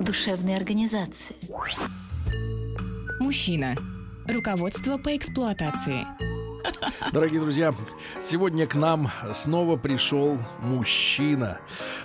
душевной организации. Мужчина. Руководство по эксплуатации. Дорогие друзья, сегодня к нам снова пришел мужчина,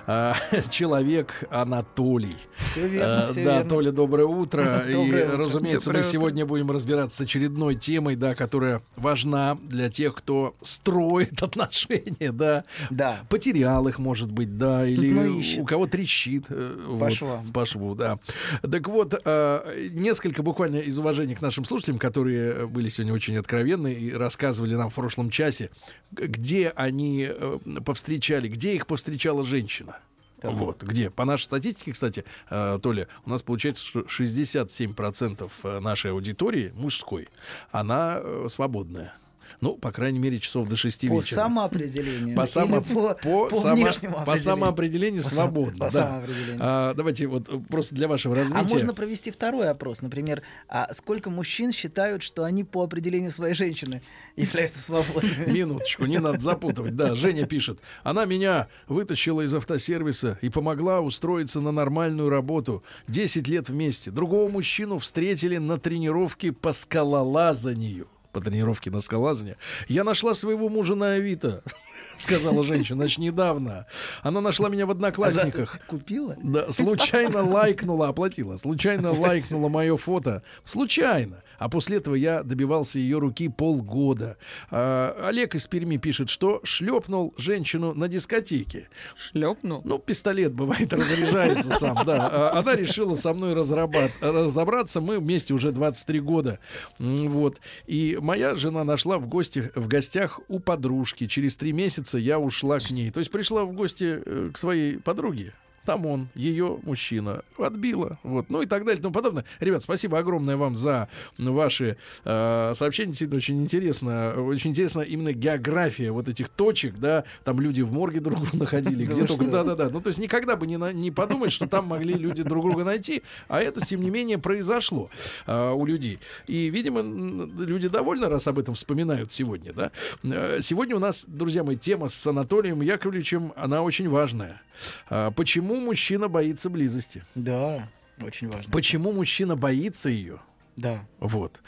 а, человек Анатолий. Все верно, А, все да, верно. Толя, доброе утро. И, Доброе утро. разумеется, Доброе мы утро. сегодня будем разбираться с очередной темой, да, которая важна для тех, кто строит отношения, да. Да. Потерял их, может быть, да, или Ну, ищет. у кого трещит. э, По вот. По шву, да. Так вот, э, несколько буквально из уважения к нашим слушателям, которые были сегодня очень откровенны и рассказывали нам в прошлом часе, где они э, повстречали, где их повстречала женщина. Вот, где? По нашей статистике, кстати, э, Толя, у нас получается, что 67% э, нашей аудитории мужской, она э, свободная. Ну, по крайней мере, часов до 6 По вечера. самоопределению. По, или само- по, по по само- внешнему по определению. самоопределению По свободно. по да. самоопределению. А, давайте вот э, просто для вашего развития. А можно провести второй опрос, например, а сколько мужчин считают, что они по определению своей женщины являются свободными? Минуточку, не надо запутывать. Да, Женя пишет. Она меня вытащила из автосервиса и помогла устроиться на нормальную работу. 10 лет вместе. Другого мужчину встретили на тренировке по скалолазанию. По тренировке на скалолазание. Я нашла своего мужа на Авито. Сказала женщина, значит, недавно. Она нашла меня в одноклассниках. Купила? Да, случайно лайкнула, оплатила. Случайно лайкнула мое фото. Случайно. А после этого я добивался ее руки полгода. А, Олег из Перми пишет, что шлепнул женщину на дискотеке. Шлепнул. Ну, пистолет бывает разряжается сам, да. А Она решила со мной разобраться. Мы вместе уже 23 года. Вот. И моя жена нашла в, гости, в гостях у подружки. Через три месяца я ушла к ней. То есть пришла в гости э, к своей подруге. Там он, ее мужчина, отбила. Вот. Ну и так далее и тому подобное. Ребят, спасибо огромное вам за ваши э, сообщения. Действительно, очень интересно. Очень интересно именно география вот этих точек, да. Там люди в морге друг друга находили. Где только. Да-да-да. Ну, то есть никогда бы не, на- не подумать, что там могли люди друг друга найти. А это, тем не менее, произошло э, у людей. И, видимо, люди довольны, раз об этом вспоминают сегодня, да. Э, Сегодня у нас, друзья мои, тема с Анатолием Яковлевичем, она очень важная. А, Почему мужчина боится близости? Да, очень важно. Почему мужчина боится ее? Да. Вот.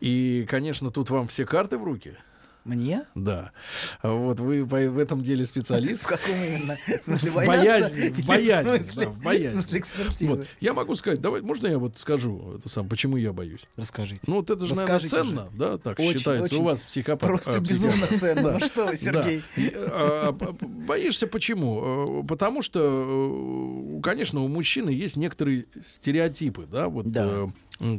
И, конечно, тут вам все карты в руки. Мне? Да. Вот вы в этом деле специалист. В каком именно? В смысле, В боязни, в боязни, смысле- да, в боязни. В смысле экспертизы? Вот. Я могу сказать, давай, можно я вот скажу это сам, почему я боюсь? Расскажите. Ну, вот это же, наверное, Расскажите ценно, же. да, так Очень, считается. очень. У вас психопат. Просто а, безумно ценно. Ну что вы, Сергей? А, а, Боишься почему? Э, Потому что, э, конечно, у мужчины есть некоторые стереотипы, да, вот э,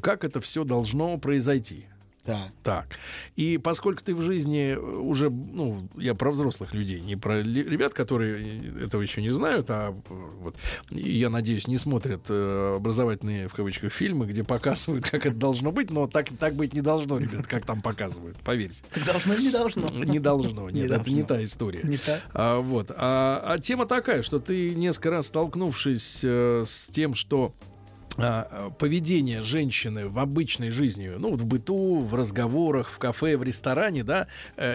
как это все должно произойти. Да. Так. И поскольку ты в жизни уже, ну, я про взрослых людей, не про ребят, которые этого еще не знают, а э, вот, я надеюсь, не смотрят э, образовательные, в кавычках, фильмы, где показывают, как это должно быть, но так, так быть не должно, ребят, как там показывают, поверьте. Так должно или не должно? Не должно, Не нет, это не должно. та история. Не так? А, вот. А, а тема такая, что ты несколько раз столкнувшись э, с тем, что поведение женщины в обычной жизни, ну в быту, в разговорах, в кафе, в ресторане, да,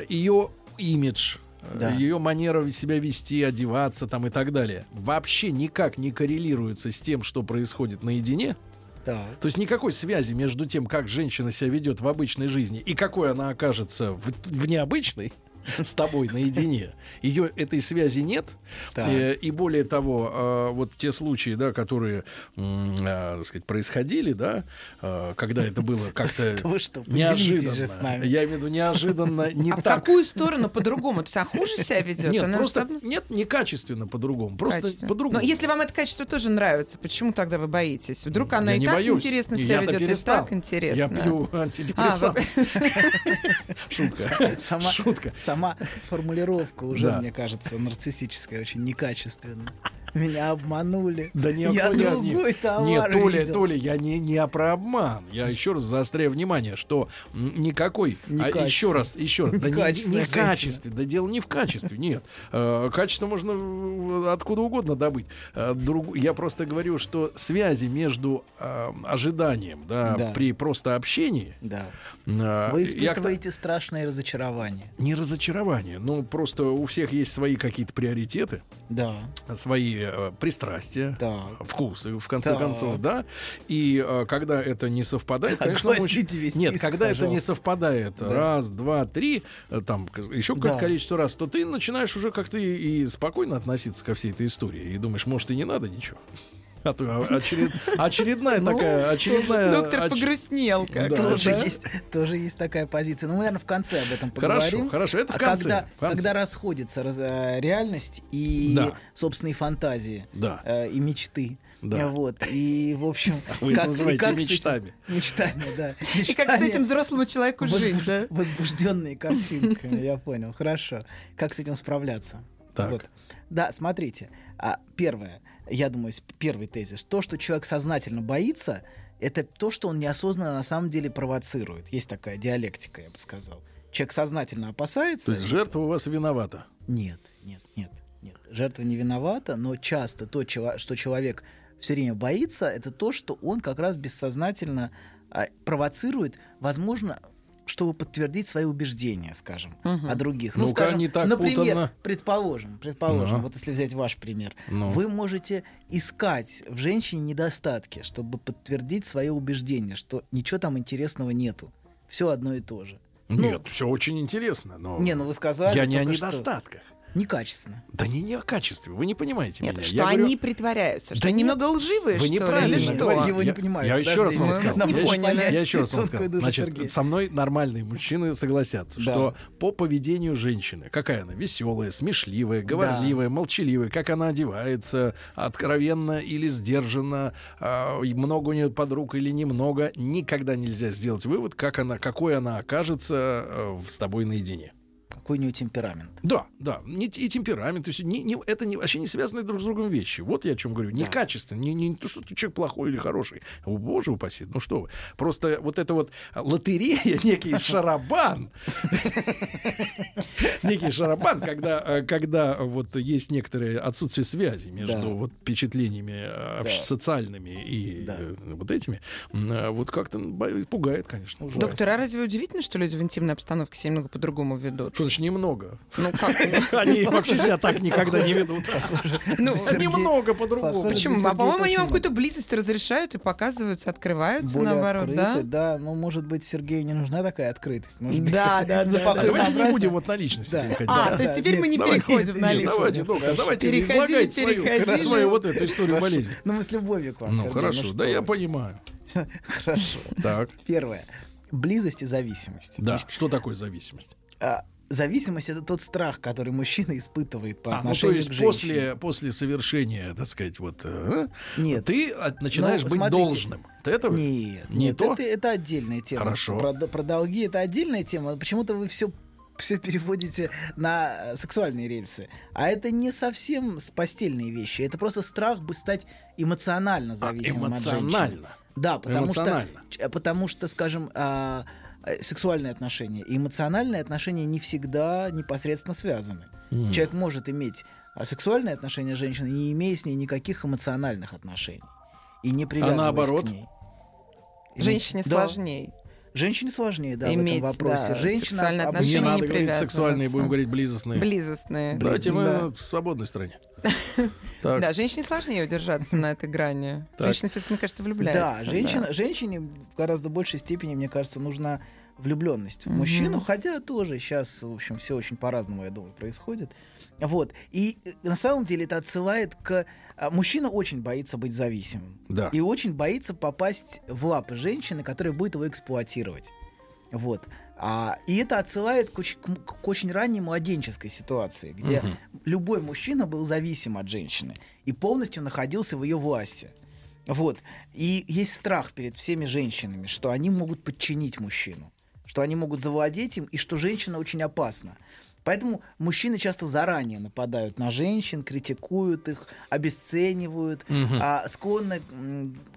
ее имидж, э, Да. ее манера себя вести, одеваться там и так далее, вообще никак не коррелируется с тем, что происходит наедине. Так. То есть никакой связи между тем, как женщина себя ведет в обычной жизни и какой она окажется в, в необычной с тобой наедине. Ее этой связи нет. Так. Э, И более того, э, вот те случаи, да, которые, э, так сказать, происходили, да, э, когда это было как-то Вы что, поделитесь неожиданно. же с нами. Я имею в виду неожиданно, не а в так. какую сторону по-другому? То есть, а хуже себя ведет? Нет, Она просто же нет, не качественно по-другому, просто по-другому. Но если вам это качество тоже нравится, почему тогда вы боитесь? Вдруг она Я и не так боюсь. интересно себя ведет, и так интересно. Я пью А, антидепрессант. Шутка. Сама, Шутка. Сама формулировка уже, Да. мне кажется, нарциссическая, очень некачественная. Меня обманули. Да не Я другой товар Нет, Толя, видел. Толя, я не, не про обман. Я еще раз заостряю внимание, что никакой... А, еще раз, еще раз. Да не, не качестве. Да дело не в качестве, нет. Э, Качество можно э, откуда угодно добыть. Э, друг- Я просто говорю, что связи между ожиданием, да, Да. при просто общении... Да. Вы я испытываете страшное разочарование. Не разочарование, ну просто у всех есть свои какие-то приоритеты, Да. свои э, пристрастия, Да. вкусы, в конце Так. концов, да. И э, когда это не совпадает, конечно, Огласите весь нет, список, когда это не пожалуйста. совпадает, Да. раз, два, три, э, там еще какое-то Да. количество раз, то ты начинаешь уже как-то и спокойно относиться ко всей этой истории и думаешь, может и не надо ничего. А то очеред- очередная Ну, такая, очередная... Доктор оч- погрустнел как Да. Тоже, да? есть, тоже есть такая позиция. Ну, мы, наверное, в конце об этом Хорошо, поговорим. хорошо, это в А конце, Когда, в конце. когда расходится раз- э, реальность и Да. собственные фантазии Да. э, и мечты. Да. Вот. И, в общем, Вы это называете с этим- мечтами. мечтами, да. И как с этим взрослому человеку жить, да? Возбужденные картинками, я понял. Хорошо. Как с этим справляться? Так. Вот. Да, смотрите. А, первое, я думаю, первый тезис. То, что человек сознательно боится, это то, что он неосознанно на самом деле провоцирует. Есть такая диалектика, я бы сказал. Человек сознательно опасается. То есть жертва у вас виновата. Нет, нет, нет, нет. Жертва не виновата, но часто то, что человек все время боится, это то, что он как раз бессознательно а, провоцирует, возможно, чтобы подтвердить свои убеждения, скажем, Мгм. о других. Ну-ка, скажем, не так например, путанно. предположим, предположим, Ну. вот если взять ваш пример, Ну. вы можете искать в женщине недостатки, чтобы подтвердить свое убеждение, что ничего там интересного нету, все одно и то же. Ну, Нет, все очень интересно, но Не, ну вы сказали. я не о только что. Некачественно. Да не, не о качестве, вы не понимаете Нет, меня. что Я они говорю, притворяются, что Да они нет, немного лживые, вы что ли, неправильно или что? говорите. Его не Я- понимают. Я еще раз вам скажу. Не Я, поняли. я еще раз вам скажу. душу Значит, со мной нормальные мужчины согласятся, Да. что по поведению женщины, какая она, веселая, смешливая, говорливая, молчаливая, как она одевается, откровенно или сдержанно, а, много у нее подруг или немного, никогда нельзя сделать вывод, как она, какой она окажется э, с тобой наедине. Какой у него темперамент. Да, да, не, и темперамент, и всё, не- не- это не, вообще не связанные друг с другом вещи. Вот я о чем говорю. Не Да. качество, не, не то, что ты человек плохой или хороший. О, боже упаси, ну что вы. Просто вот это вот лотерея, некий шарабан, некий шарабан, когда, э, когда вот есть некоторое отсутствие связи между Да. вот впечатлениями э, Да. социальными и Да. э, вот этими, вот как-то пугает, конечно. ужасно. Доктор, а разве удивительно, что люди в интимной обстановке себя немного по-другому ведут? Что значит немного? Ну как? Они вообще себя так никогда не ведут. Ну, Немного по-другому. Почему? А по-моему, они вам какую-то близость разрешают и показываются, открываются, более наоборот, да? да? Ну, может быть, Сергею не нужна такая открытость. Может быть, Да, да, да, давайте не будем вот на личности. А, то есть теперь мы не переходим на личность. Давайте, доктор, давайте излагайте свою, вот эту историю болезни. Ну, мы с любовью к вам, Ну, хорошо, что да я понимаю. Хорошо. Так, Первое. Близость и зависимость. да, что такое зависимость? А, зависимость это тот страх, который мужчина испытывает по А, ну то отношению есть к женщине. после, после совершения, так сказать, вот, э, Нет. ты начинаешь Ну, быть смотрите. должным. Ты это? Нет, Не нет, то? Это, это отдельная тема. Хорошо. Про, про долги это отдельная тема. Почему-то вы все все переводите на э, сексуальные рельсы. А это не совсем постельные вещи. Это просто страх бы стать эмоционально А, зависимым от женщины. эмоционально. Да, потому что, Эмоционально. потому что, скажем, а, э, сексуальные отношения и эмоциональные отношения не всегда непосредственно связаны. М. Человек может иметь а, сексуальные отношения с женщиной, не имея с ней никаких эмоциональных отношений. И не привязываясь наоборот? к ней. Женщине да. сложнее. Женщине сложнее, да, Иметь, в этом вопросе. да, Женщина сексуальные об- Не отношения надо не говорить сексуальные, будем говорить близостные. Близостные. Давайте мы Да. в свободной стране. Так. Да, женщине сложнее удержаться на этой грани. Так. Женщина все-таки, мне кажется, влюбляется. Да, женщина, женщине в гораздо большей степени, мне кажется, нужна влюбленность в мужчину, хотя тоже сейчас, в общем, все очень по-разному, я думаю, происходит. Вот. И э, на самом деле это отсылает к... а, Мужчина очень боится быть зависимым. Да. И очень боится попасть в лапы женщины, которая будет его эксплуатировать. Вот. А, и это отсылает к очень, к- к очень ранней младенческой ситуации, где Мгм. любой мужчина был зависим от женщины и полностью находился в ее власти. Вот. И есть страх перед всеми женщинами, что они могут подчинить мужчину, что они могут завладеть им, и что женщина очень опасна. Поэтому мужчины часто заранее нападают на женщин, критикуют их, обесценивают, а, склонны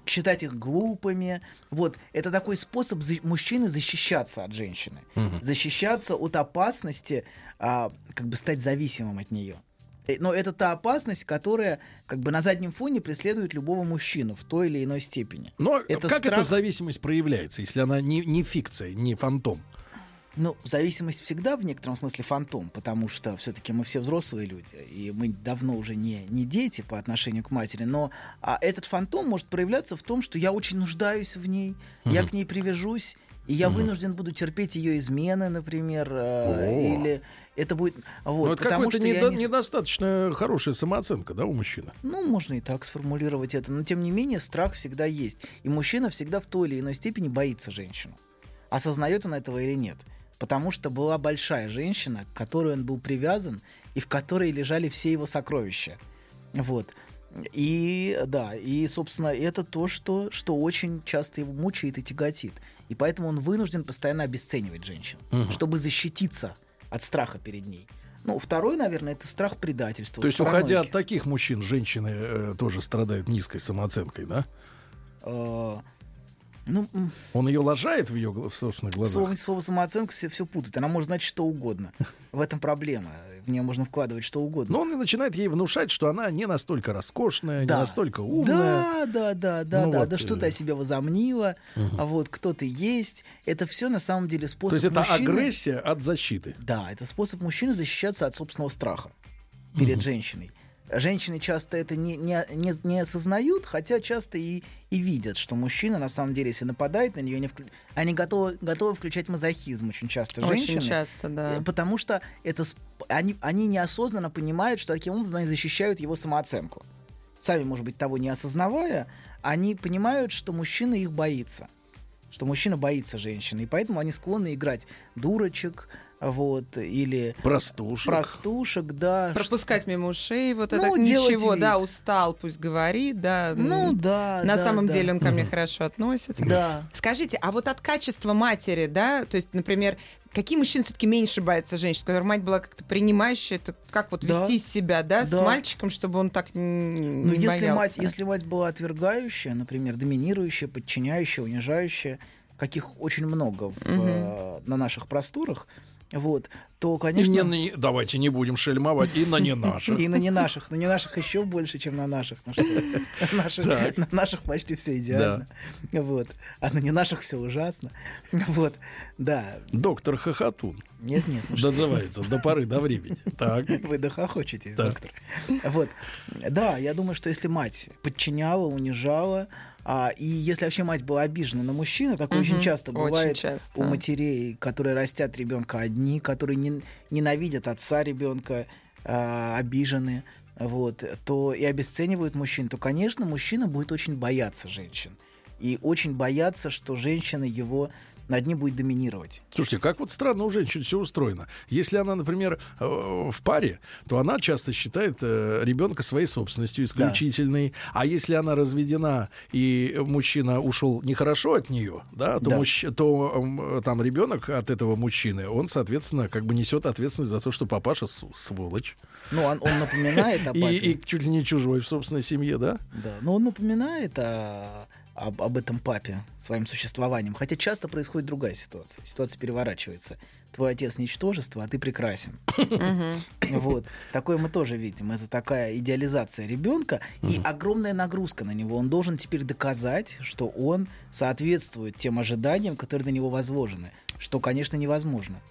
считать их глупыми. Вот это такой способ за- мужчины защищаться от женщины, защищаться от опасности, а, как бы стать зависимым от нее. Э, Но это та опасность, которая как бы на заднем фоне преследует любого мужчину в той или иной степени. Но Это как эта страх- зависимость проявляется, если она не, не фикция, не фантом? Ну, зависимость всегда в некотором смысле фантом, потому что все-таки мы все взрослые люди, и мы давно уже не, не дети по отношению к матери, но а этот фантом может проявляться в том, что я очень нуждаюсь в ней, я к ней привяжусь, и я вынужден буду терпеть ее измены, например, э, О. или это будет... Вот, ну, это потому какая-то недо- не недостаточно хорошая самооценка, да, у мужчины? Ну, можно и так сформулировать это, но тем не менее страх всегда есть. И мужчина всегда в той или иной степени боится женщину. Осознает он этого или нет. Потому что была большая женщина, к которой он был привязан, и в которой лежали все его сокровища. Вот. И да, и, собственно, это то, что, что очень часто его мучает и тяготит. И поэтому он вынужден постоянно обесценивать женщин, чтобы защититься от страха перед ней. Ну, второй, наверное, это страх предательства. То есть, паранойки. уходя от таких мужчин, женщины э, тоже страдают низкой самооценкой, да? Э, Ну, Он ее лажает в ее, в собственных глазах. слово, слово самооценка все, все путает. Она может значить что угодно. В этом проблема. В нее можно вкладывать что угодно. Но он и начинает ей внушать, что она не настолько роскошная, не Да. настолько умная. Да, да, да, да, Ну да, вот, да, что э, о себе возомнила, а вот кто ты есть. Это все на самом деле способ То есть это мужчины- агрессия от защиты. Да, это способ мужчины защищаться от собственного страха перед женщиной. Женщины часто это не, не, не, не осознают, хотя часто и, и видят, что мужчина, на самом деле, если нападает на нее, не вклю- они готовы, готовы включать мазохизм очень часто женщины. Очень часто, да. Э, Потому что это они, они неосознанно понимают, что таким образом они защищают его самооценку. Сами, может быть, того не осознавая, они понимают, что мужчина их боится. Что мужчина боится женщины. И поэтому они склонны играть дурочек, вот, или Простушек. простушек, да. Пропускать мимо ушей, вот Ну, это ничего, вид. да, устал, пусть говорит, да. Ну, да. На да, самом да. деле он ко мне хорошо относится. Да. Скажите, а вот от качества матери, да, то есть, например, какие мужчины все-таки меньше боятся женщин, которая мать была как-то принимающая, это как вот Да. вести себя, да, с Да. мальчиком, чтобы он так Ну, не если боялся? мать, если мать была отвергающая, например, доминирующая, подчиняющая, унижающая, каких очень много в, э, на наших просторах, вот, то, И конечно... не на- давайте не будем шельмовать, и на не наших. И на не наших. На не наших еще больше, чем на наших. На наших- наших- Так. На наших почти все идеально. Вот. А на не наших все ужасно. Вот. Да. Доктор Хохотун. Нет, нет. ну что Дозывается до поры до времени. Так. Вы дохохочетесь, Так. доктор. Вот. Да, я думаю, что если мать подчиняла, унижала, а, и если вообще мать была обижена на мужчину, такое очень Мгм. часто Очень бывает часто. у матерей, которые растят ребенка одни, которые не- ненавидят отца ребенка, а, обижены, вот, то и обесценивают мужчин, то, конечно, мужчина будет очень бояться женщин. И очень бояться, что женщина его над ним будет доминировать. Слушайте, как вот странно у женщин все устроено. Если она, например, э, в паре, то она часто считает э, ребенка своей собственностью исключительной. А если она разведена и мужчина ушел нехорошо от нее, да, то, Да. мужч- то там ребенок от этого мужчины, он, соответственно, как бы несет ответственность за то, что папаша сволочь. Ну, он, он напоминает о И, папе. и чуть ли не чужой в собственной семье, да? Да, но он напоминает о- об, об этом папе своим существованием. Хотя часто происходит другая ситуация. Ситуация переворачивается. Твой отец ничтожество, а ты прекрасен. Вот. Такое мы тоже видим. Это такая идеализация ребенка и огромная нагрузка на него. Он должен теперь доказать, что он соответствует тем ожиданиям, которые на него возложены. Что, конечно, невозможно.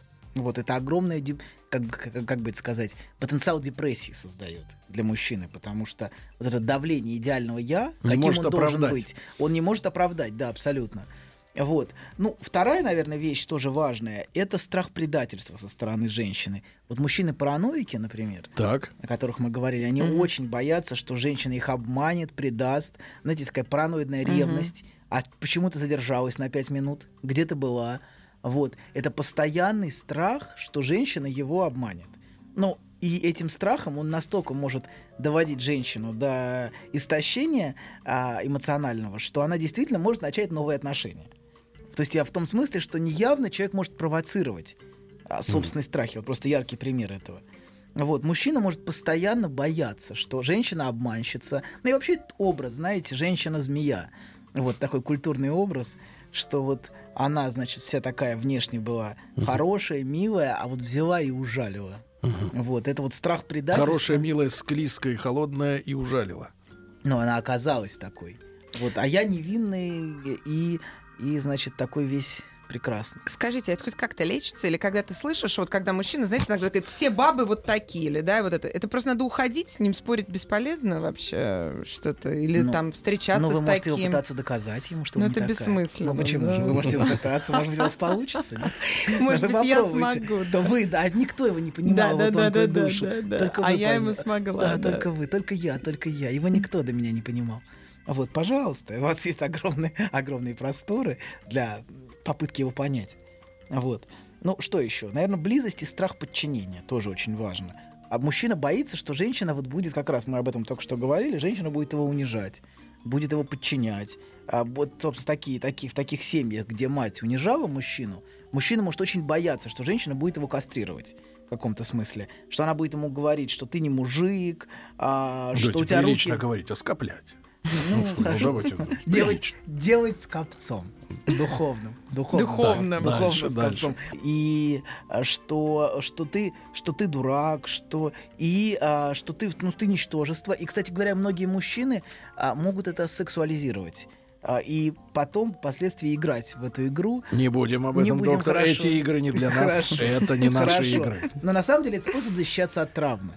Вот это огромное, как, бы- как, как бы это сказать, потенциал депрессии создает для мужчины, потому что вот это давление идеального я, Не каким может он должен оправдать. быть, он не может оправдать, да, абсолютно. Вот. Ну, вторая, наверное, вещь тоже важная, это страх предательства со стороны женщины. Вот мужчины-параноики, например, Так. о которых мы говорили, они очень боятся, что женщина их обманет, предаст. Знаете, такая параноидная ревность. А почему ты задержалась на пять минут? Где ты была? Вот. Это постоянный страх, что женщина его обманет. Ну, и этим страхом он настолько может доводить женщину до истощения а, эмоционального, что она действительно может начать новые отношения. То есть я в том смысле, что неявно человек может провоцировать а, собственные страхи. Вот просто яркий пример этого. Вот, мужчина может постоянно бояться, что женщина обманщица. Ну и вообще образ, знаете, женщина-змея. Вот такой культурный образ, что вот она, значит, вся такая внешне была хорошая, милая, а вот взяла и ужалила. Вот, это вот страх предательства. Хорошая, милая, склизкая, холодная и ужалила. Но она оказалась такой. Вот, а я невинный и, и значит, такой весь прекрасный. Скажите, это хоть как-то лечится? Или когда ты слышишь, вот когда мужчина, знаете, иногда говорит, все бабы вот такие, или да, вот это. Это просто надо уходить, с ним спорить бесполезно вообще что-то? Или Ну, там встречаться Ну, вы с можете его таким? пытаться доказать ему, что Ну, это такая. бессмысленно, Ну, почему да. же? Вы можете попытаться, может быть, у вас получится. Может быть, я смогу. Да вы, да, никто его не понимал, его тонкую душу. А я ему смогла, да. только вы, только я, только я. Его никто до меня не понимал. Вот, пожалуйста, у вас есть огромные, огромные просторы для попытки его понять. Вот. Ну, что еще? Наверное, близость и страх подчинения тоже очень важно. А мужчина боится, что женщина вот будет, как раз мы об этом только что говорили, женщина будет его унижать, будет его подчинять. А вот, собственно, такие, такие, в таких семьях, где мать унижала мужчину, мужчина может очень бояться, что женщина будет его кастрировать в каком-то смысле. Что она будет ему говорить, что ты не мужик, а, Да, что у тебя руки... говорить, а скоплять. Ну, что, ну, хорошо. давайте, ну, делать, делать с копцом. Духовным. Духовным. Духовным. Да, духовным Дальше, с дальше. копцом. И а, что, что, ты, что ты дурак, что, и а, что ты, ну, ты ничтожество. И, кстати говоря, многие мужчины а, могут это сексуализировать. А, и потом впоследствии играть в эту игру. Не будем об Не этом, будем, доктор. хорошо. Эти игры не для нас. Хорошо. Это не наши Хорошо. игры. Но на самом деле это способ защищаться от травмы.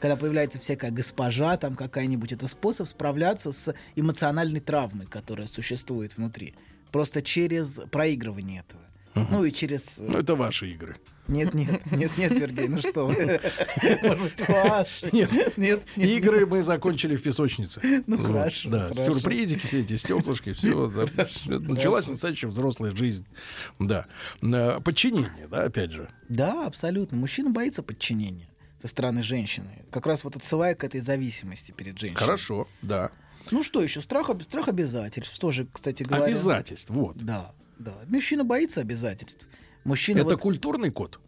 Когда появляется всякая госпожа, там какая-нибудь, это способ справляться с эмоциональной травмой, которая существует внутри. Просто через проигрывание этого. Ну и через... э, Ну, это ваши игры. Нет, нет, нет, нет, Сергей, ну что. Может быть, ваши. Нет. нет, нет. Игры мы закончили в песочнице. Ну, Вот, хорошо, Да, хорошо. сюрпризики, все эти стеклышки, все. Началась настоящая взрослая жизнь. Да. Э, Подчинение, да, опять же. Да, абсолютно. Мужчина боится подчинения со стороны женщины. Как раз вот отсылая к этой зависимости перед женщиной. Хорошо, да. Ну что еще? Страх, страх обязательств. Тоже, кстати говоря. Обязательств, вот. Да, да. Мужчина боится обязательств. Мужчина Это вот, культурный код?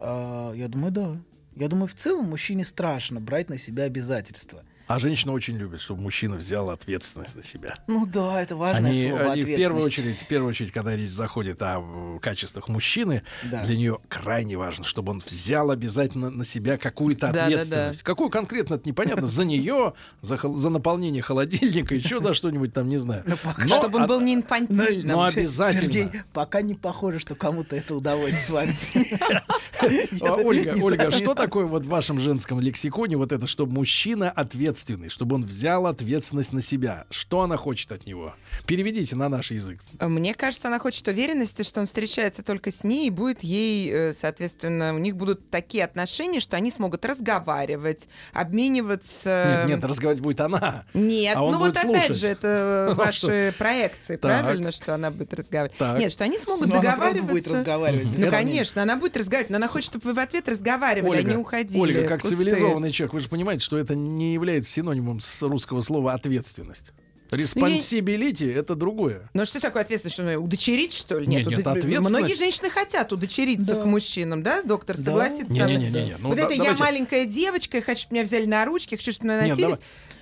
а, я думаю, да. Я думаю, в целом мужчине страшно брать на себя обязательства. А женщина очень любит, чтобы мужчина взял ответственность на себя. Ну да, это важное Они, слово они в первую ответственность. очередь, в первую очередь, когда речь заходит о качествах мужчины, Да. для нее крайне важно, чтобы он взял обязательно на себя какую-то Да, да, да. ответственность. Какую конкретно, это непонятно. За нее, за, хол- за наполнение холодильника, еще за что-нибудь там, не знаю. Ну, пока Но Чтобы он был не Ну, инфантильным. ну, Се- обязательно. Сергей, пока не похоже, что кому-то это удалось с вами. Ольга, Ольга, что такое вот в вашем женском лексиконе вот это, чтобы мужчина ответственный, чтобы он взял ответственность на себя? Что она хочет от него? Переведите на наш язык. Мне кажется, она хочет уверенности, что он встречается только с ней, и будет ей, э, соответственно, у них будут такие отношения, что они смогут разговаривать, обмениваться... Нет, нет, разговаривать будет она. Нет, А он ну будет вот опять слушать. же, это ваши проекции, правильно, что она будет разговаривать? Нет, что они смогут Ну, договариваться. будет разговаривать. без Ну, конечно, она будет разговаривать, но она хочет, чтобы вы в ответ разговаривали, а не уходили. Ольга, как цивилизованный человек, вы же понимаете, что это не является синонимом с русского слова ответственность. Responsibility это другое. Ну что такое ответственность? Что, удочерить, что ли? Нет, нет, уд- ответственность- Многие женщины хотят удочериться Да. к мужчинам, да, доктор, Да. согласится со мной? Не-не-не-не. Ну, вот да- это я давайте- маленькая девочка, я хочу, чтобы меня взяли на ручки, я хочу, чтобы меня Нет, носились.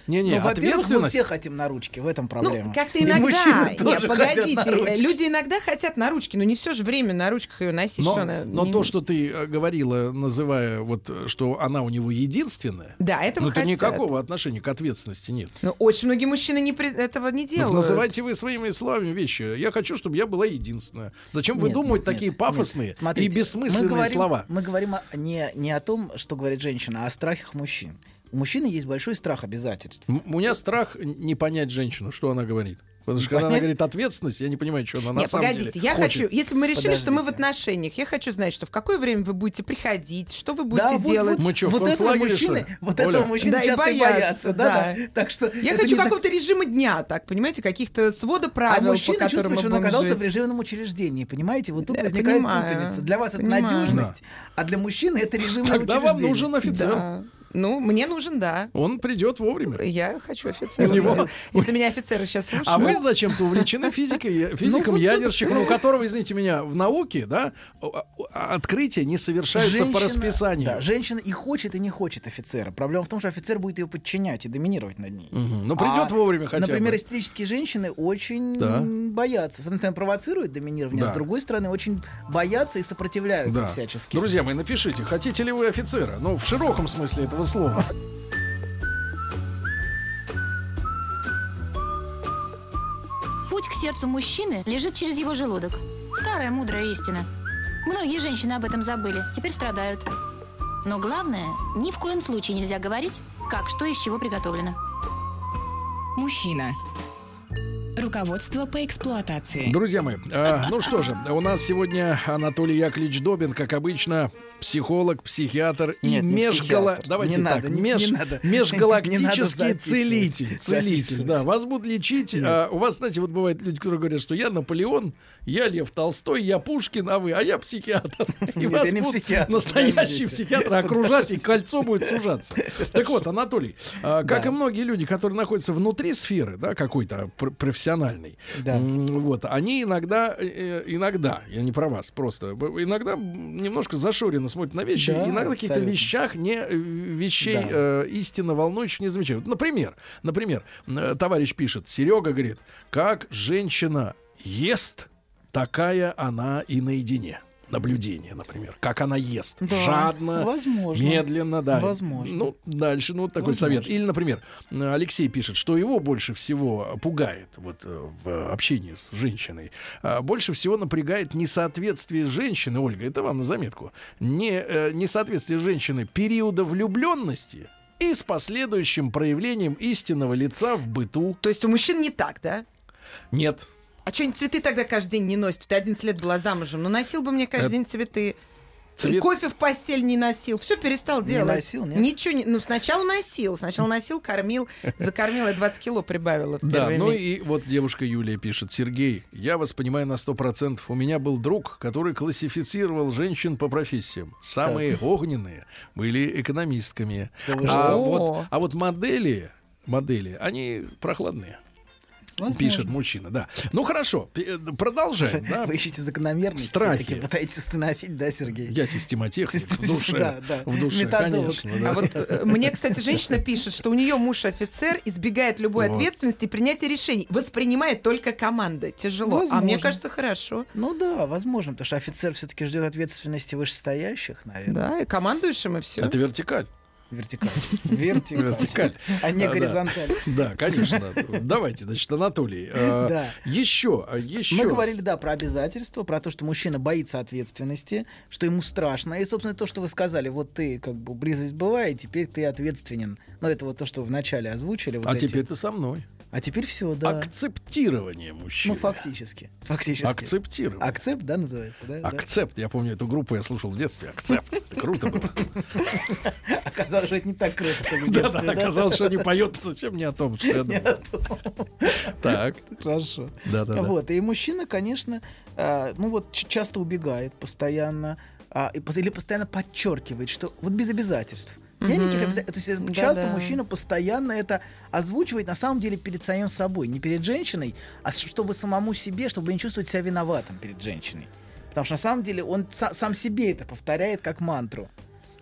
Давай. Не-не, Ну, во-первых, мы все хотим на ручке, в этом проблема. Ну, как-то иногда. мужчины Нет, тоже хотят на погодите, ручке. люди иногда хотят на ручки, но не все же время на ручках ее носить. Но, что она но не- то, что ты э, говорила, называя вот, э, что она у него единственная, Да, этого ну, это никакого отношения к ответственности нет. Но очень многие мужчины не при- этого не делают. называйте вы своими словами вещи. Я хочу, чтобы я была единственная. Зачем Нет, выдумывать нет, такие нет, пафосные нет. Смотрите, и бессмысленные мы говорим, слова? Мы говорим о- не, не о том, что говорит женщина, а о страхах мужчин. У мужчины есть большой страх обязательств. М- У меня страх не понять женщину, что она говорит. Потому что когда она говорит ответственность, я не понимаю, что она на Нет, самом погодите, деле я хочет. хочу, если мы решили, что мы в Подождите. отношениях, я хочу знать, что в какое время вы будете приходить, что вы Да, будете вот- делать. вот, Мы в вот этого мужчины, что вот Оля? этого мужчины Да, и часто и боятся, боятся, да, да. да. Так что Я хочу не так- какого-то режима дня, так, понимаете, каких-то свода А правил, мужчина по которым чувствует, мы что он оказался жить. в режимном учреждении, понимаете? Вот тут Да, возникает понимаю, путаница. Для вас это понимаю. надежность, а для мужчины это режимное Тогда вам учреждение. нужен офицер. Да. Ну, мне нужен, да. Он придет вовремя. Я хочу офицера. У него- Если- меня офицеры сейчас слушают. А вы зачем-то увлечены физикой, физиком, вот ядерщиком, у которого, извините меня, в науке, да, о- о- открытия не совершаются по расписанию. Да, женщина и хочет, и не хочет офицера. Проблема в том, что офицер будет ее подчинять и доминировать над ней. Мгм. Но придет А, вовремя хотя Например, бы. истерические женщины очень Да. боятся. С одной стороны, провоцируют доминирование, а Да. с другой стороны, очень боятся и сопротивляются Да. всячески. Друзья мои, напишите, хотите ли вы офицера? Ну, в широком смысле этого слова. Путь к сердцу мужчины лежит через его желудок. Старая мудрая истина. Многие женщины об этом забыли, теперь страдают. Но главное, ни в коем случае нельзя говорить, как что из чего приготовлено. Мужчина. Руководство по эксплуатации. Друзья мои, а, ну что же, у нас сегодня Анатолий Яковлевич Добин, как обычно, психолог, психиатр и Нет, не межгала... психиатр. Давайте Не так, надо, не- меж- не надо. межгалактический Не надо записывать. целитель. Целитель, да. Вас будут лечить. а, у вас, знаете, вот бывают люди, которые говорят, что я Наполеон, я Лев Толстой, я Пушкин, а вы, а я психиатр. И Нет, вас я не будут психиатр, настоящий психиатр окружать, и кольцо будет сужаться. Так вот, Анатолий, а, как и многие люди, которые находятся внутри сферы, да, какой-то пр- профессиональной, Да. Вот, они иногда, э, иногда, я не про вас, просто иногда немножко зашоренно смотрят на вещи, Да, иногда каких-то вещах не э, вещей Да. э, истинно волнующих не замечают. Например, например, э, товарищ пишет, Серега говорит, как женщина ест, такая она и наедине. Наблюдение, например, как она ест, Да, жадно, возможно. медленно, да. Возможно. Ну, дальше, ну, вот такой Возможно. совет. Или, например, э, Алексей пишет, что его больше всего пугает вот э, в общении с женщиной. а, Больше всего напрягает несоответствие женщины, Ольга, это вам на заметку, не, э, несоответствие женщины периода влюбленности и с последующим проявлением истинного лица в быту. То есть у мужчин не так, да? Нет. А что, цветы тогда каждый день не носит? Ты 11 лет была замужем. Ну, носил бы мне каждый Это- день цветы. И Цвет- кофе в постель не носил. Все перестал Не делать. носил, нет? Ничего не... Ну, сначала носил. Сначала носил, кормил. Закормил. Я 20 кило прибавила в Да, ну месяц. и вот девушка Юлия пишет. Сергей, я вас понимаю на сто процентов. У меня был друг, который классифицировал женщин по профессиям. Самые огненные были экономистками. Да а, вот, а вот модели, модели, они прохладные. Возможно. Пишет мужчина, да. Ну хорошо, продолжаем. Да? Вы ищете закономерность. Страхи. Пытаетесь установить, да, Сергей? Я системотехник в душе. да, да. В душе, Методолог. конечно. да. А вот э, мне, кстати, женщина пишет, что у нее муж офицер, избегает любой Вот. ответственности и принятия решений, воспринимает только команды. Тяжело. А Возможно. мне кажется, хорошо. Ну да, возможно, потому что офицер все-таки ждет ответственности вышестоящих, наверное. Да, и командуешь им, и все. Это вертикаль. Вертикаль. Вертикаль. Вертикаль. А не горизонталь. Да, конечно. Давайте, значит, Анатолий. э, Да. Еще, а, еще. Мы говорили, да, про обязательства, про то, что мужчина боится ответственности, что ему страшно. И, собственно, то, что вы сказали, вот ты, как бы, близость бывает, теперь ты ответственен. Ну, это вот то, что вначале озвучили. А теперь ты со мной. А теперь все, да. Акцептирование мужчины. Ну, фактически. Фактически. Акцептирование. Акцепт, да, называется, да? да? Акцепт. Я помню эту группу, я слушал в детстве. Акцепт. Это круто было. Оказалось, что это не так круто, как в Да, детстве, да, оказалось, что они поют совсем не о том, что я думал. Так. Хорошо. Да, да, да. Вот, и мужчина, конечно, а, ну вот часто убегает постоянно, а, или постоянно подчеркивает, что вот без обязательств. Я никаких обяза- То есть Да-да. часто мужчина постоянно это озвучивает на самом деле перед самим собой, не перед женщиной, а чтобы самому себе, чтобы не чувствовать себя виноватым перед женщиной. Потому что на самом деле он са- сам себе это повторяет как мантру.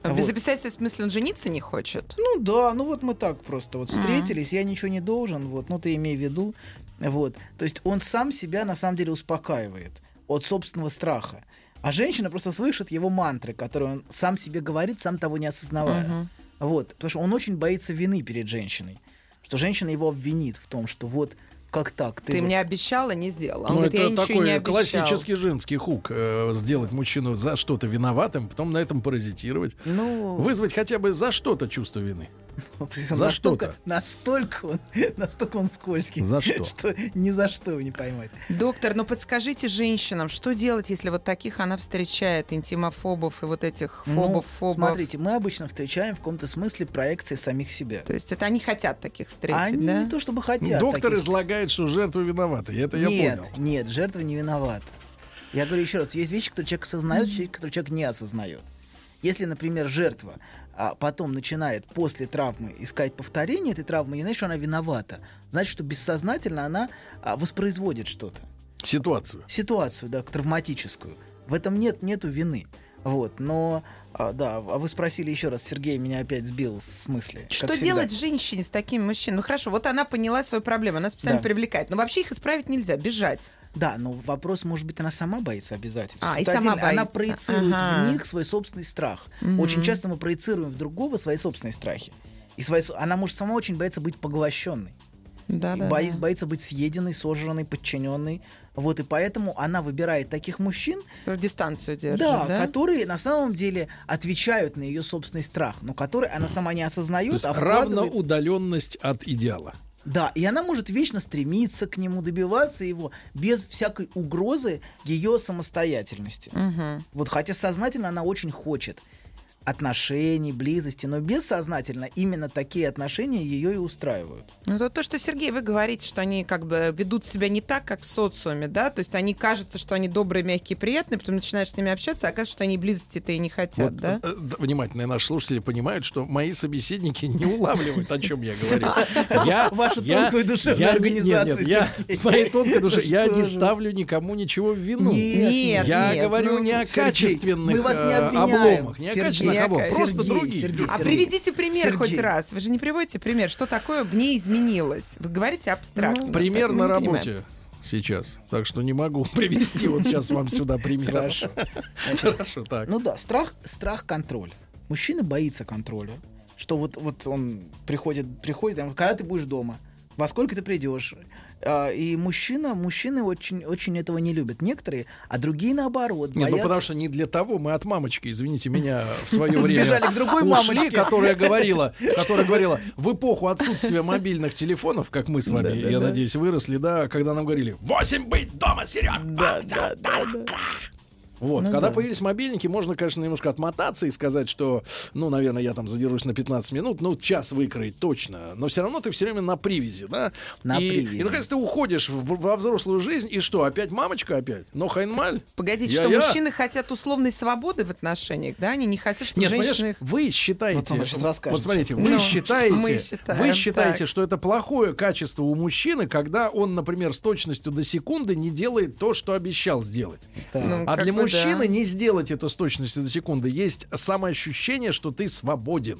А Без Вот. обязательств, в смысле, он жениться не хочет? Ну да, ну вот мы так просто вот встретились, я ничего не должен, вот, ну ты имей в виду, вот. То есть он сам себя на самом деле успокаивает от собственного страха. А женщина просто слышит его мантры, которые он сам себе говорит, сам того не осознавая. Мгм. Вот, потому что он очень боится вины перед женщиной. Что женщина его обвинит в том, что вот как так, ты, Ты вот- мне обещала, не сделала. Он Ну, говорит, это такой не обещал. классический женский хук. э, сделать мужчину за что-то виноватым, потом на этом паразитировать. ну, Вызвать хотя бы за что-то чувство вины. Он за настолько, что-то. настолько он, настолько он скользкий, За что? что ни за что его не поймать. Доктор, ну подскажите женщинам, что делать, если вот таких она встречает, интимофобов и вот этих Ну, фобов, фобов? Смотрите, мы обычно встречаем в каком-то смысле проекции самих себя. То есть это они хотят таких встретить, Они да? не то чтобы хотят. Доктор таких- излагает, что жертва виновата. Это я Нет, понял. нет, жертва не виновата. Я говорю еще раз, есть вещи, которые человек осознает, вещи, которые человек не осознает. Если, например, жертва а, потом начинает после травмы искать повторение этой травмы, не значит, что она виновата. Значит, что бессознательно она а, воспроизводит что-то. Ситуацию. Ситуацию, да, травматическую. В этом нет нету вины. Вот, но а, да, а вы спросили еще раз, Сергей меня опять сбил с мысли. Что делать женщине с такими мужчинами? Ну хорошо, вот она поняла свою проблему, она специально Да. привлекает. Но вообще их исправить нельзя, бежать. Да, но вопрос, может быть, она сама боится обязательств. А, и сама отдельно. Она боится. проецирует Ага. в них свой собственный страх. Мгм. Очень часто мы проецируем в другого свои собственные страхи. И свои, она может сама очень боится быть поглощенной. Да, да, бои- да. боится быть съеденной, сожранной, подчиненной. Вот, и поэтому она выбирает таких мужчин, Который Дистанцию держит, да, да? которые на самом деле отвечают на ее собственный страх, но которые она сама не То осознает, есть а вкладывает- равноудаленность от идеала. Да, и она может вечно стремиться к нему, добиваться его без всякой угрозы ее самостоятельности. Мгм. Вот хотя сознательно она очень хочет отношений, близости, но бессознательно именно такие отношения ее и устраивают. Ну, это то, что, Сергей, вы говорите, что они как бы ведут себя не так, как в социуме, да? То есть они кажется, что они добрые, мягкие, приятные, потом начинаешь с ними общаться, а оказывается, что они близости-то и не хотят, Вот, да? э, д- внимательные наши слушатели понимают, что мои собеседники не улавливают, о чем я говорю. Я, Ваша я- тонкая душевная организация, Нет, нет, я Сергей. в моей тонкой душе, я не ставлю никому ничего в вину. Нет, я нет, говорю ну, не о качественных э, обломах, не о качественных Сергей, просто другие. Сергей, А Сергей. приведите пример хоть раз. Вы же не приводите пример, что такое в ней изменилось. Вы говорите абстрактно. Ну, Пример на понимаем. работе сейчас, так что не могу привести вот сейчас вам сюда пример. Хорошо. Хорошо, так. Ну да, страх, страх контроля. Мужчина боится контроля. Что вот, вот он приходит, приходит, когда ты будешь дома, во сколько ты придешь. А, И мужчина, мужчины очень, очень этого не любят. Некоторые, а другие наоборот. Нет, ну боятся. потому что не для того мы от мамочки, извините меня, в свое время Сбежали к другой ушли, мамочке. которая говорила, которая говорила, в эпоху отсутствия мобильных телефонов, как мы с вами, я надеюсь, выросли, да, когда нам говорили, восемь быть дома, Серег! Да, да, да, да. Вот, Ну когда да. появились мобильники, можно, конечно, немножко отмотаться и сказать, что, ну, наверное, я там задержусь на 15 минут, ну, час выкроить точно. Но все равно ты все время на привязи, да? На и, привязи. И, наконец, ты уходишь в- во взрослую жизнь, и что, опять мамочка опять? Но Хайнмаль? Погодите, Я-я. что мужчины хотят условной свободы в отношениях, да? Они не хотят, чтобы Нет, женщины их... вы считаете, Вот он сейчас расскажет. вот смотрите, вы Ну, считаете, что мы считаем, вы считаете, так. что это плохое качество у мужчины, когда он, например, с точностью до секунды не делает то, что обещал сделать. Так. Ну, А для бы мужчины да. не сделать это с точностью до секунды. Есть самоощущение, что ты свободен.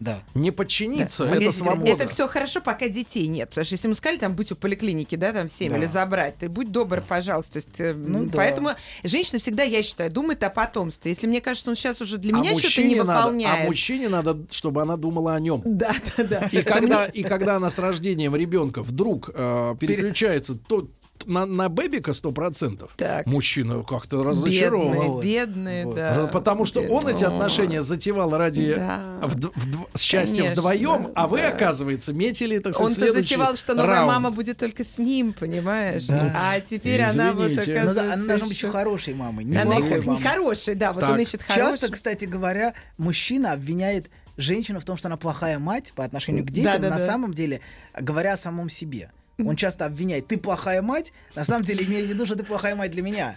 Да. Не подчиниться, Да. это Погодите, свобода. Это все хорошо, пока детей нет. Потому что если ему сказали там быть у поликлиники, да, там в 7 Да. или забрать, ты будь добр, пожалуйста. То есть, э, Ну м, да. Поэтому женщина всегда, я считаю, думает о потомстве. Если мне кажется, он сейчас уже для а меня что-то не надо, выполняет. а мужчине надо, чтобы она думала о нем. Да, да, да. И когда, и когда она с рождением ребенка вдруг э, переключается то, на, на бэбика 100%, Так. мужчина как-то разочарован. Бедные, Вот. бедные, Вот. да. Потому что он эти отношения затевал ради Да. вд- вд- счастья Конечно, вдвоем, а вы, да. оказывается, метили, так сказать, Он-то затевал, что новая раунд. мама будет только с ним, понимаешь? Да. А теперь она вот Извините. Ну да, оказывается... она должна быть еще хорошей мамой, не Она плохой не мамой. хорошая, да, вот Так. он ищет Часто, хорошую. кстати говоря, мужчина обвиняет женщину в том, что она плохая мать по отношению к детям, Да-да-да. на самом деле, говоря о самом себе. Он часто обвиняет, ты плохая мать, на самом деле имея в виду, что ты плохая мать для меня.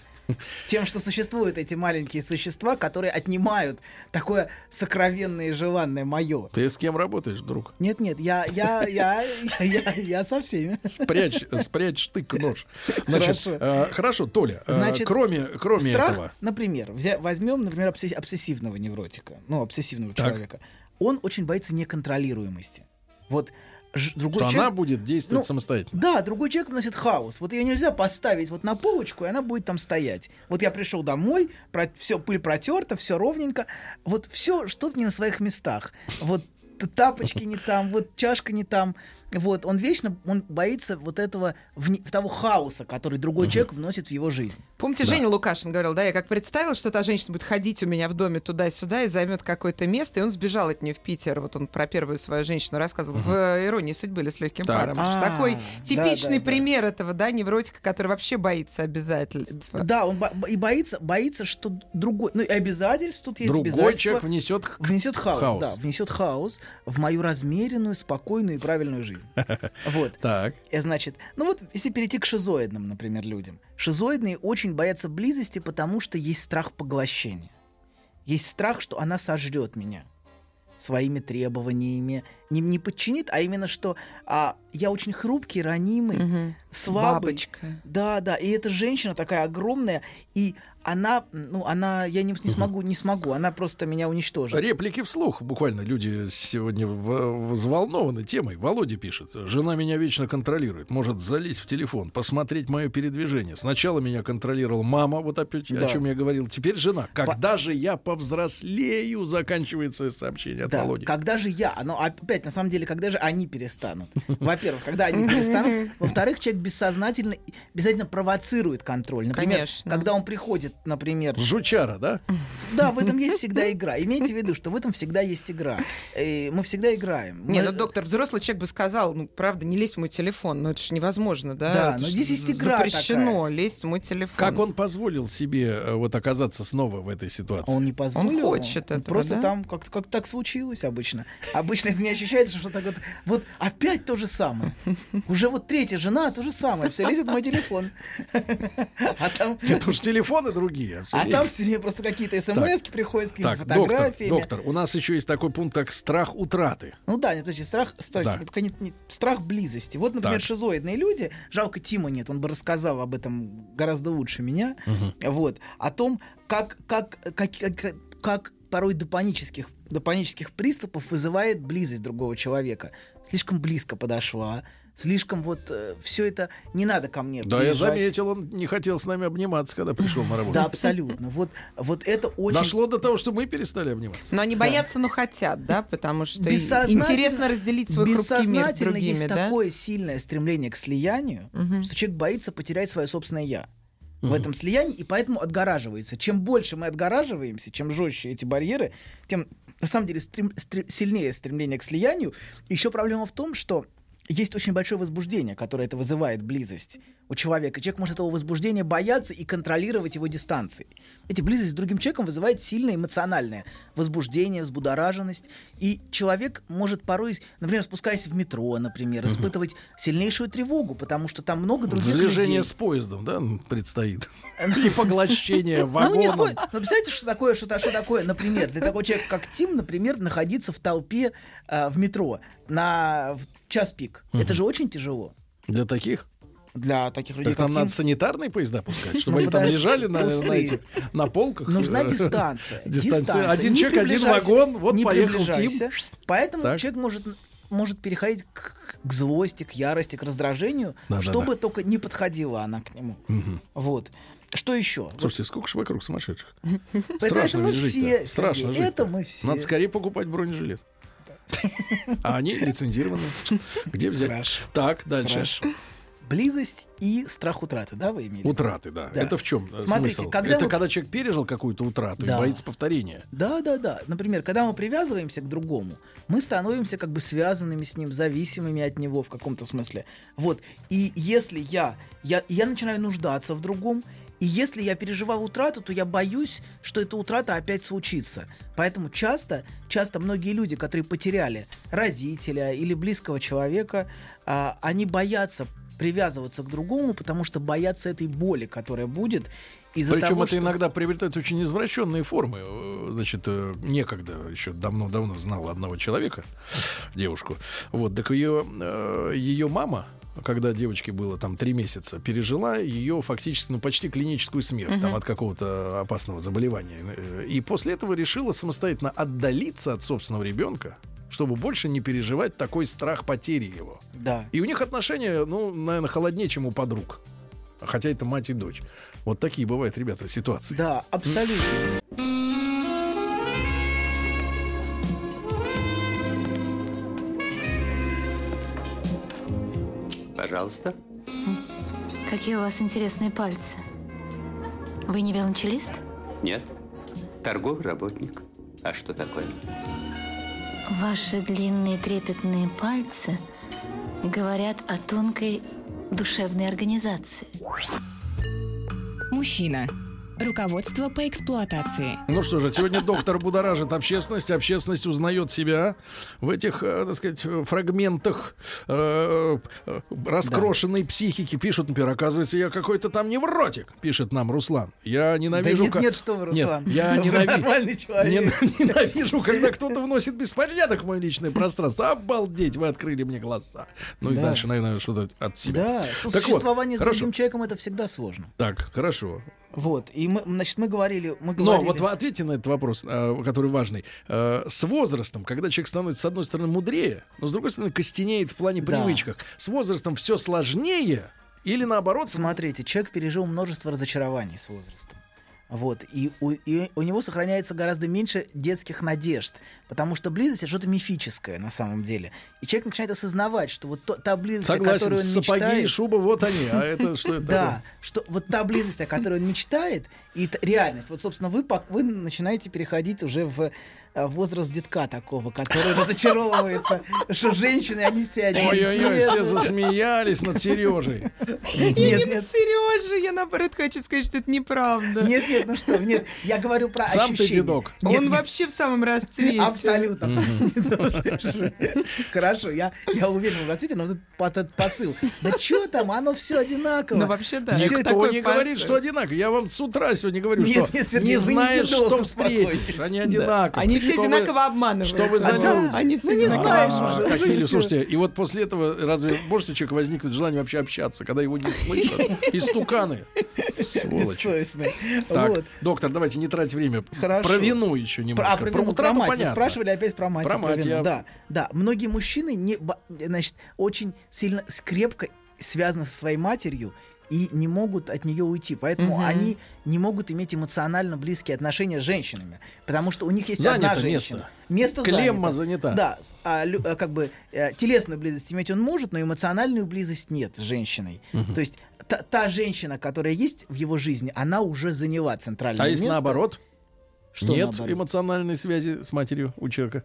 Тем, что существуют эти маленькие существа, которые отнимают такое сокровенное и желанное мое. Ты с кем работаешь, друг? Нет, нет, я, я, я, я, я, со всеми. Спрячь, спрячь штык нож. Значит, Хорошо. э, хорошо, Толя, э, Значит, кроме, кроме Страх, этого, например, взя- возьмем, например, обсес- обсессивного невротика, ну, обсессивного Так. человека. Он очень боится неконтролируемости. Вот ж- другой что человек... она будет действовать ну, самостоятельно. Да, другой человек вносит хаос. Вот ее нельзя поставить вот на полочку, и она будет там стоять. Вот я пришел домой, все пыль протерта, все ровненько. Вот все что-то не на своих местах. Вот тапочки не там, вот чашка не там. Вот он вечно, он боится вот этого вне- того хаоса, который другой человек вносит в его жизнь. Помните, Да. Женя Лукашин говорил, да, я как представил, что та женщина будет ходить у меня в доме туда-сюда и займет какое-то место, и он сбежал от нее в Питер. Вот он про первую свою женщину рассказывал в э, «Иронии судьбы» или «С легким Так. паром». А, Такой да, типичный да, да. пример этого, да, невротика, который вообще боится обязательств. Да, он бо- и боится, боится, что другой, ну и обязательств тут есть Другой обязательства. человек внесет Внесет хаос, Хаос. да, внесет хаос в мою размеренную, спокойную и правильную жизнь. Вот. Так. И, значит, ну вот если перейти к шизоидным, например, людям. Шизоидные очень боятся близости, потому что есть страх поглощения. Есть страх, что она сожрет меня своими требованиями, не, не подчинит, а именно что а, я очень хрупкий, ранимый, Мгм. слабый. Бабочка. Да, да, и эта женщина такая огромная, и она, ну, она, я не, не смогу, не смогу, она просто меня уничтожит. Реплики вслух. Буквально люди сегодня в- взволнованы темой. Володя пишет. Жена меня вечно контролирует. Может залезть в телефон, посмотреть мое передвижение. Сначала меня контролировала мама, вот опять Да. о чем я говорил. Теперь жена. Когда же я повзрослею, заканчивается сообщение от Да, Володи. когда же я? Ну, опять, на самом деле, когда же они перестанут? Во-первых, когда они перестанут. Во-вторых, человек бессознательно, обязательно провоцирует контроль. Например, Конечно. когда он приходит, например, Жучара, да? да, в этом есть всегда игра. Имейте в виду, что в этом всегда есть игра. И мы всегда играем. Не, Мы- ну доктор, взрослый человек бы сказал, ну правда, не лезь в мой телефон, ну это же невозможно, да? Да, Это но ж здесь есть игра Запрещено лезть в мой телефон. Как он позволил себе э, вот оказаться снова в этой ситуации? Он не позволил. хочет Он этого, Просто да? там как как так случилось обычно. Обычно это не ощущается, что так вот, вот опять то же самое. Уже вот третья жена, то же самое. Все лезет в мой телефон. А там, Это уж телефоны другие. а там все время просто какие-то смс приходят с какими-то фотографиями. доктор, у нас еще есть такой пункт, как страх утраты. Ну да, нет, то есть страх, страх, пока не- не- страх близости. Вот, например, шизоидные люди, жалко Тима нет, он бы рассказал об этом гораздо лучше меня, вот, о том, как, как, как, как порой до панических, до панических приступов вызывает близость другого человека. Слишком близко подошла, слишком вот все это не надо ко мне Да, я приезжать. заметил, он не хотел с нами обниматься, когда пришел на работу. Да, абсолютно. Вот, вот это очень... Дошло до того, что мы перестали обниматься. Но они боятся, но хотят, да, потому что интересно разделить свой хрупкий мир с другими, есть да? такое сильное стремление к слиянию, Мгм. что человек боится потерять свое собственное я в этом слиянии, и поэтому отгораживается. Чем больше мы отгораживаемся, чем жестче эти барьеры, тем на самом деле стрем- стре- сильнее стремление к слиянию. Еще проблема в том, что есть очень большое возбуждение, которое это вызывает близость у человека. Человек может этого возбуждения бояться и контролировать его дистанцией. Эти близость с другим человеком вызывает сильное эмоциональное возбуждение, взбудораженность. И человек может порой, например, спускаясь в метро, например, испытывать сильнейшую тревогу, потому что там много других Сближение людей. с поездом, да, м, предстоит. И поглощение Ну, вагоном. Но представляете, что такое, что, такое, например, для такого человека, как Тим, например, находиться в толпе э, в метро на час пик. Это же очень тяжело Для таких? Для таких людей, Так нам как надо Тим. санитарные поезда пускать, чтобы Ну, они там подожди, лежали на, на, этих- на полках. Нужна дистанция. Дистанция. Один человек, один вагон, вот поехал. Тим. Поэтому человек может может переходить к, к злости, к ярости, к раздражению, Да-да-да. чтобы только не подходила она к нему. Мгм. Вот. Что еще? Вот Слушайте, сколько же вокруг сумасшедших? это Страшно мы ведь жить-то. все, Страшно жить. это мы все. Надо скорее покупать бронежилет. А они лицензированы. Где взять? Так, дальше. Близость и страх утраты, да, вы виду? Утраты, да. Да. Это в чем Смотрите, смысл? когда Это вы- когда человек пережил какую-то утрату Да. и боится повторения. Да, да, да. Например, когда мы привязываемся к другому, мы становимся как бы связанными с ним, зависимыми от него в каком-то смысле. Вот. И если я, я, я начинаю нуждаться в другом, и если я переживаю утрату, то я боюсь, что эта утрата опять случится. Поэтому часто, часто многие люди, которые потеряли родителя или близкого человека, а, они боятся привязываться к другому, потому что боятся этой боли, которая будет из-за Причем того, это что... иногда приобретает очень извращенные формы. Э, Значит, э, некогда еще давно-давно знал одного человека, девушку. Вот, так ее, э, ее мама, когда девочке было там три месяца, пережила ее фактически, ну, почти клиническую смерть там, от какого-то опасного заболевания. И после этого решила самостоятельно отдалиться от собственного ребенка, чтобы больше не переживать такой страх потери его. Да. И у них отношения, ну, наверное, холоднее, чем у подруг. Хотя это мать и дочь. Вот такие бывают, ребята, ситуации. Да, абсолютно. Пожалуйста. Какие у вас интересные пальцы. Вы не велончелист? Нет. Торговый работник. А что такое? Ваши длинные трепетные пальцы говорят о тонкой душевной организации. Мужчина. Руководство по эксплуатации. Ну что же, сегодня доктор будоражит общественность. Общественность узнает себя в этих, э, так сказать, фрагментах э, э, раскрошенной психики. Пишут, например, оказывается, я какой-то там невротик, пишет нам Руслан. Я ненавижу... Да нет, нет, что вы, Руслан. Нет, я ненави- нормальный человек. нен- ненавижу, когда кто-то вносит беспорядок в мое личное пространство. Обалдеть, вы открыли мне глаза. Ну и Да. дальше, наверное, что-то от себя. Да, Так вот, сосуществование с хорошо. другим человеком это всегда сложно. Так, хорошо. Вот. И мы, значит, мы говорили, мы Но говорили. вот вы ответьте на этот вопрос, э, который важный. Э, С возрастом, когда человек становится, с одной стороны, мудрее, но с другой стороны, костенеет в плане Да. привычках, с возрастом все сложнее или наоборот? Смотрите, человек пережил множество разочарований с возрастом. Вот. И у, и у него сохраняется гораздо меньше детских надежд. Потому что близость это что-то мифическое на самом деле. И человек начинает осознавать, что вот то- та близость, о Согласен, которой он сапоги и мечтает. шуба, вот они. А это что это? Да, что вот та близость, о которой он мечтает, и реальность. Вот, собственно, вы, вы начинаете переходить уже в возраст детка такого, который разочаровывается, что женщины, они все одни. Ой-ой-ой, все засмеялись над Сережей. Я не Нет, на нет, Сережа, я наоборот хочу сказать, что это неправда. нет, нет, ну что, нет, я говорю про Сам ты дедок. Он вообще в самом расцвете. Абсолютно. Хорошо, я, я уверен в развитии, но вот этот, по- этот посыл. Да что там, оно все одинаково. Ну, вообще, да. Никто не говорит, что одинаково. Я вам с утра сегодня говорю, что не вы не знаешь, что встретишь. Они одинаковые. Они все Что вы- одинаково обманывают. что вы за Ага, люди? Они все Ну, не знаешь А, уже. ну и. Слушайте, и вот после этого разве может у человека возникнуть желание вообще общаться, когда его не слышат? Истуканы. Сволочь. Бессовестный. Так, Вот. доктор, давайте не тратить время. Хорошо. Про вину еще немножко. а, про, про мать. Вы понятно. спрашивали опять про мать. и Про про мать я- Да, да. Многие мужчины не, значит, очень сильно скрепко связаны со своей матерью и не могут от нее уйти. Поэтому Мгм. они не могут иметь эмоционально близкие отношения с женщинами. Потому что у них есть Занято одна место. женщина. Место Клемма занято. занята. Да, а, а, как бы э, телесную близость иметь он может, но эмоциональную близость нет с женщиной. То есть та, та женщина, которая есть в его жизни, она уже заняла центральное А место. если наоборот? Что Нет наоборот? эмоциональной связи с матерью у человека.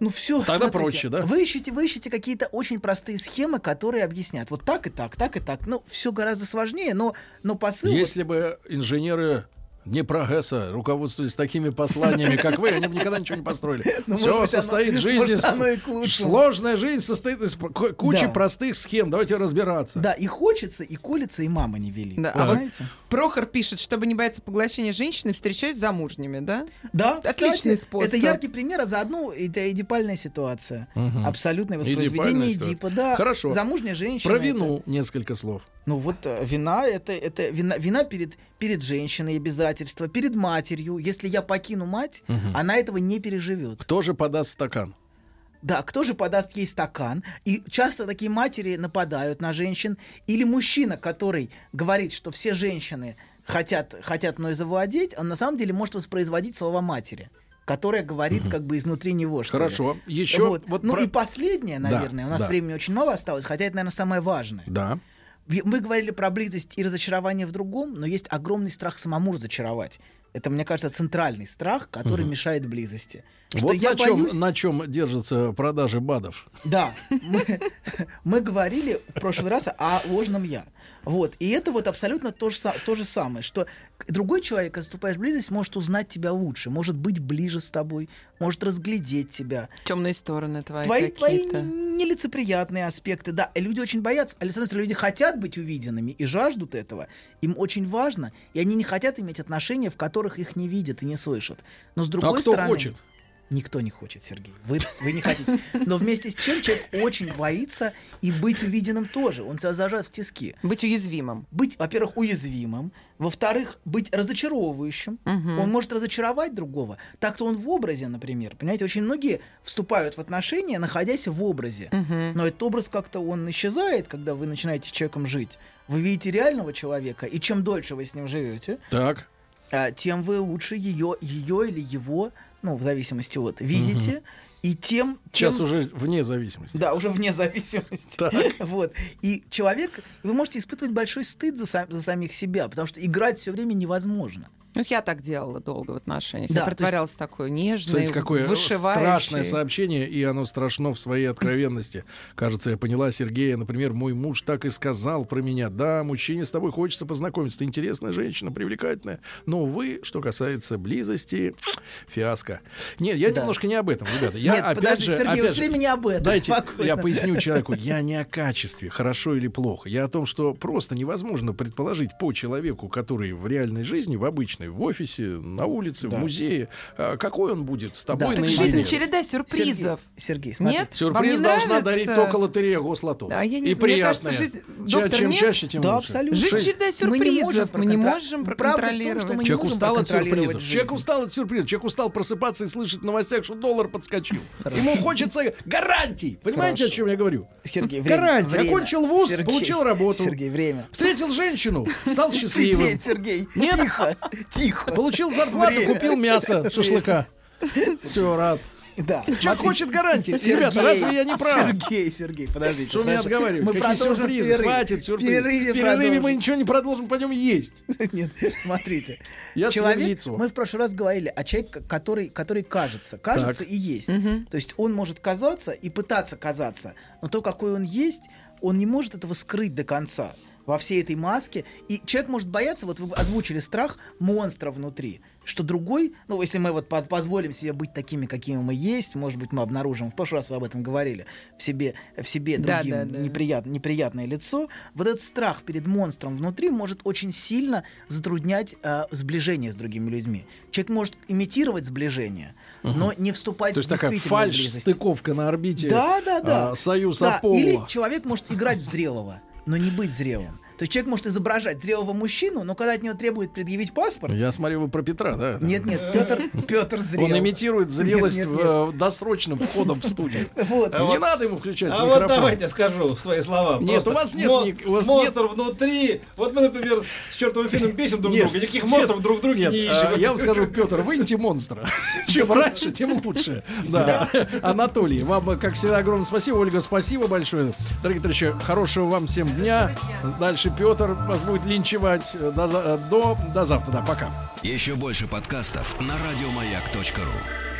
Ну все. Тогда проще, да? Вы ищете, вы ищете какие-то очень простые схемы, которые объяснят. Вот так и так, так и так. Ну, все гораздо сложнее, но, но посыл. Если бы инженеры Днепрогэса руководствовались такими посланиями, как вы, они бы никогда ничего не построили. Ну, Все может быть, состоит оно- жизнь может, оно и. Сложная жизнь состоит из ку- кучи Да. простых схем. Давайте разбираться. Да, и хочется, и колется, и мама не велит. Да, Вы а вот- знаете? Прохор пишет, чтобы не бояться поглощения женщины, встречаюсь с замужними, да? Да, Отличный кстати, способ. Это яркий пример, а заодно это эдипальная ситуация. Мгм. Абсолютное воспроизведение ситуация. Эдипа. Да, Хорошо. Замужняя женщина. Про это- вину несколько слов. Ну вот э, вина это, это вина, вина перед, перед женщиной, обязательства, перед матерью. Если я покину мать, она этого не переживет. Кто же подаст стакан? Да, кто же подаст ей стакан? И часто такие матери нападают на женщин. Или мужчина, который говорит, что все женщины хотят, хотят мной завладеть, он на самом деле может воспроизводить слова матери которая говорит как бы изнутри него. Что ли. Хорошо. Еще Вот. вот ну про- и последнее, Да, наверное, у нас да. времени очень мало осталось, хотя это, наверное, самое важное. Да. Мы говорили про близость и разочарование в другом, но есть огромный страх самому разочаровать. Это, мне кажется, центральный страх, который мешает близости. Что вот я на чем, боюсь... на чем держатся продажи БАДов. Да, мы, мы говорили в прошлый раз о ложном я. Вот. И это вот абсолютно то же, то же самое, что другой человек, когда вступаешь в близость, может узнать тебя лучше, может быть ближе с тобой, может разглядеть тебя. Темные стороны твои Твои, твои нелицеприятные аспекты, да. И люди очень боятся. А стороны, люди хотят быть увиденными и жаждут этого. Им очень важно. И они не хотят иметь отношения, в которых их не видят и не слышат. Но с другой а кто стороны... хочет? Никто не хочет, Сергей. Вы, вы не хотите. Но вместе с тем человек очень боится и быть увиденным тоже. Он себя зажат в тиски. Быть уязвимым. Быть, во-первых, уязвимым. Во-вторых, быть разочаровывающим. Мгм. Он может разочаровать другого. Так-то он в образе, например. Понимаете, очень многие вступают в отношения, находясь в образе. Мгм. Но этот образ как-то он исчезает, когда вы начинаете с человеком жить. Вы видите реального человека, и чем дольше вы с ним живете, Так. А, тем вы лучше ее, ее или его, ну, в зависимости от, видите, и тем... Сейчас тем- уже вне зависимости. Да, уже вне зависимости. Так. Вот. И человек, вы можете испытывать большой стыд за, сам- за самих себя, потому что играть все время невозможно. Ну, я так делала долго в отношениях. Да, я то есть- притворялась такой нежной, Кстати, какое вышивающей. страшное сообщение, и оно страшно в своей откровенности. Кажется, я поняла Сергея. Например, мой муж так и сказал про меня. Да, мужчине с тобой хочется познакомиться. Ты интересная женщина, привлекательная. Но, вы, что касается близости, фиаско. Нет, я Да. немножко не об этом, ребята. Я Нет, опять подожди, же, Сергей, опять же, не об этом. Дайте спокойно. я поясню человеку. Я не о качестве, хорошо или плохо. Я о том, что просто невозможно предположить по человеку, который в реальной жизни, в обычной, в офисе, на улице, Да. в музее, а, какой он будет с тобой Да. Так наедине. жизнь череда сюрпризов. Сергей, Сергей, смотрите. Нет? Вам Сюрприз не должна нравится? дарить только лотерея Гослото. Да, я не И кажется, приятная. жизнь- Ча- доктор, чем нет? чаще, тем Да, лучше. абсолютно. Жизнь череда сюрпризов. Мы не можем том, проконтролировать. что мы не Человек можем устал от сюрпризов. жизнь. Человек устал от сюрпризов. Человек устал просыпаться и слышать в новостях, что доллар подскочил. Ему хочется гарантий. Понимаете, Хорошо. о чем я говорю? Сергей, время, Гарантии. время. Окончил вуз, Сергей, получил работу. Сергей, время. Встретил женщину, стал счастливым. Сергей. Нет. Тихо, тихо. Получил зарплату, купил мясо, шашлыка. Все, рад. Да. Человек смотрите. хочет гарантии. Сергей, Ребята, разве я не прав? Сергей, Сергей, подождите. Что меня отговаривать? Мы Какие продолжим сюрпризы? перерыв. Хватит В сюрпризы. перерыве В перерыве мы продолжим. ничего не продолжим, пойдем есть. Нет, смотрите. Я Человек, яйцо. мы в прошлый раз говорили о человеке, который, который кажется, кажется Так. и есть. То есть он может казаться и пытаться казаться, но то, какой он есть, он не может этого скрыть до конца во всей этой маске. И человек может бояться, вот вы озвучили страх монстра внутри, что другой, ну, если мы вот по- позволим себе быть такими, какими мы есть, может быть, мы обнаружим, в прошлый раз вы об этом говорили, в себе, в себе Да, другим да, да. неприят- неприятное лицо, вот этот страх перед монстром внутри может очень сильно затруднять э, сближение с другими людьми. Человек может имитировать сближение, но не вступать То есть в такая действительную фальш, близость. стыковка на орбите. Да, да, да. а, союз Да, Аполло. Или человек может играть в зрелого, но не быть зрелым. То есть человек может изображать зрелого мужчину, но когда от него требует предъявить паспорт, Я смотрю, вы про Петра, да? нет, нет, Петр, Петр зрел. Он имитирует зрелость Нет, нет, в, э, досрочным входом в студию. Вот. Не надо ему включать А микрофон. вот давайте скажу свои слова. Нет, Просто у вас нет мо- у вас монстр внутри. Вот мы, например, с чертовым финном бесим друг Нет, друга. Никаких нет, монстров друг в друге Нет, не а, ищем. я вам скажу, Петр, выньте монстра. Чем раньше, тем лучше. Да. Анатолий, вам, э, как всегда, огромное спасибо. Ольга, спасибо большое. Дорогие товарищи, хорошего вам всем дня. Дальше Петр вас будет линчевать. До, за- до, до завтра. Да, пока. Еще больше подкастов на радиомаяк.ру.